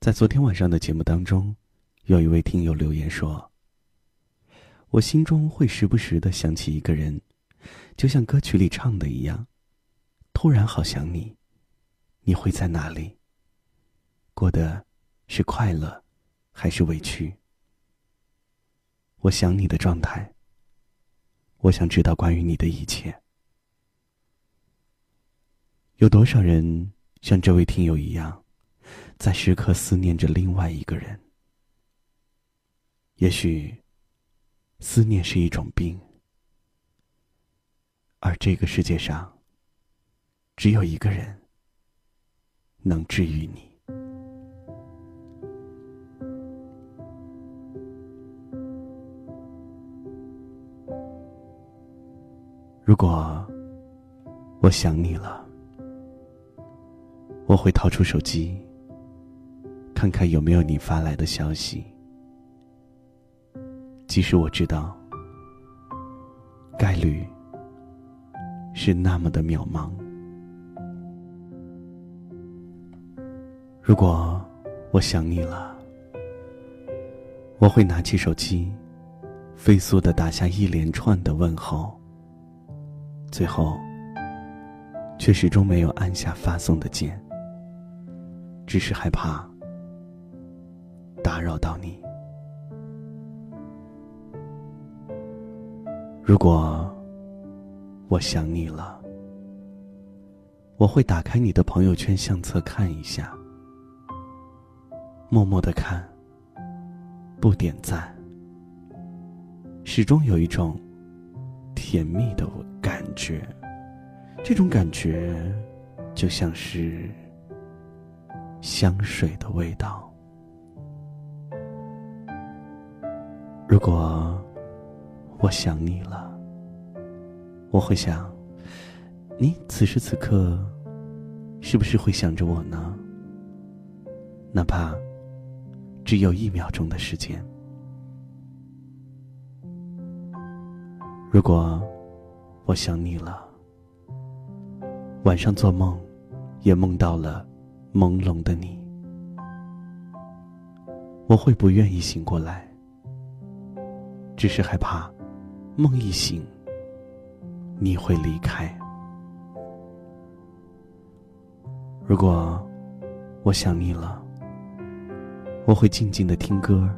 在昨天晚上的节目当中，有一位听友留言说：“我心中会时不时的想起一个人，就像歌曲里唱的一样，突然好想你，你会在哪里？过的是快乐，还是委屈？我想你的状态。我想知道关于你的一切。有多少人像这位听友一样？”在时刻思念着另外一个人。也许，思念是一种病，而这个世界上，只有一个人能治愈你。如果我想你了，我会掏出手机。看看有没有你发来的消息。即使我知道概率是那么的渺茫，如果我想你了，我会拿起手机，飞速的打下一连串的问候，最后却始终没有按下发送的键，只是害怕。打扰到你。如果我想你了，我会打开你的朋友圈相册看一下，默默的看，不点赞，始终有一种甜蜜的感觉，这种感觉就像是香水的味道。如果我想你了，我会想，你此时此刻是不是会想着我呢？哪怕只有一秒钟的时间。如果我想你了，晚上做梦也梦到了朦胧的你，我会不愿意醒过来。只是害怕，梦一醒，你会离开。如果我想你了，我会静静的听歌，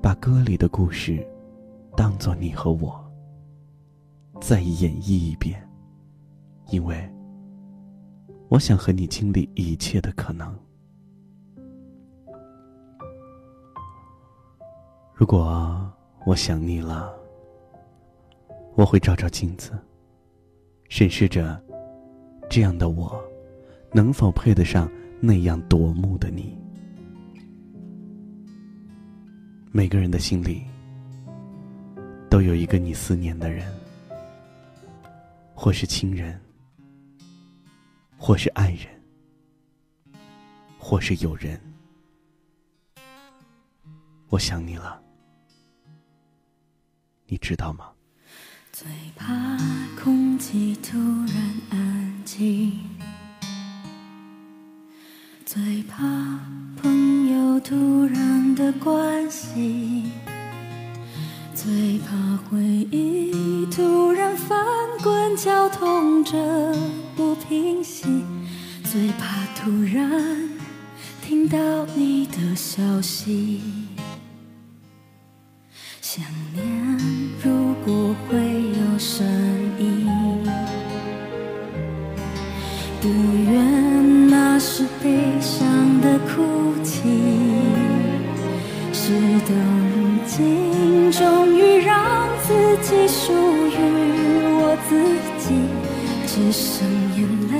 把歌里的故事当做你和我再演绎一遍，因为我想和你经历一切的可能。如果。我想你了，我会照照镜子，审视着这样的我，能否配得上那样夺目的你？每个人的心里都有一个你思念的人，或是亲人，或是爱人，或是友人。我想你了。你知道吗？最怕空气突然安静，最怕朋友突然的关心，最怕回忆突然翻滚绞痛着不平息，最怕突然听到你的消息，想念。事到如今，终于让自己属于我自己，只剩眼泪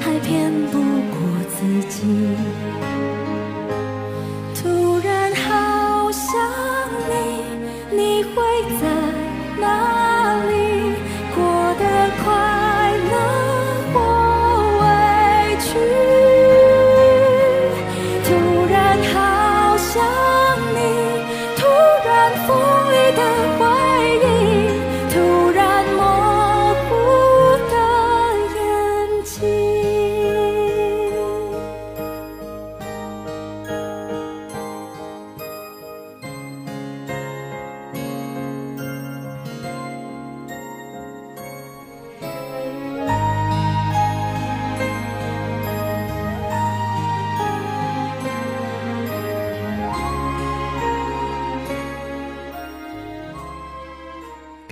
还骗不过自己。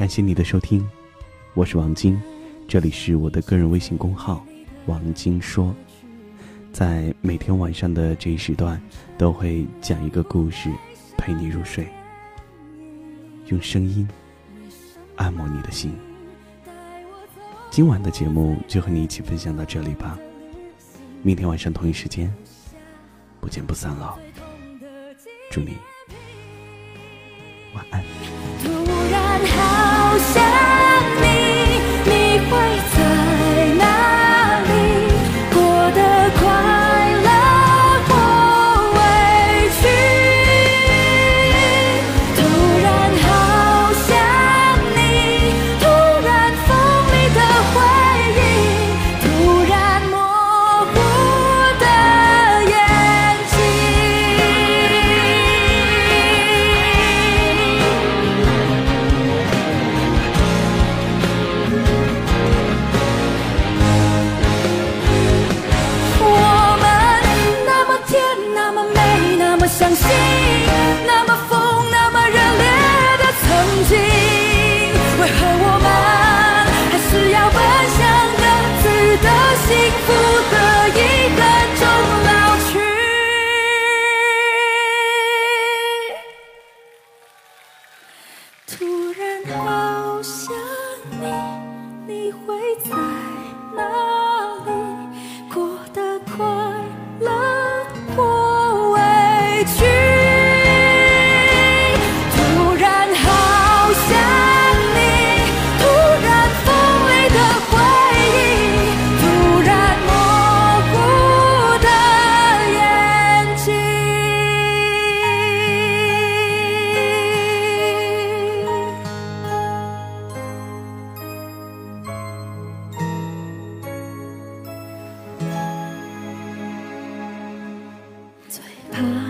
感谢你的收听，我是王晶，这里是我的个人微信公号“王晶说”。在每天晚上的这一时段，都会讲一个故事，陪你入睡，用声音按摩你的心。今晚的节目就和你一起分享到这里吧，明天晚上同一时间，不见不散了。祝你晚安。突然好去突然好想你突然锋利的回忆突然模糊的眼睛最怕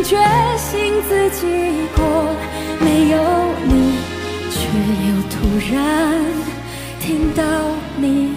经决心自己过，没有你，却又突然听到你。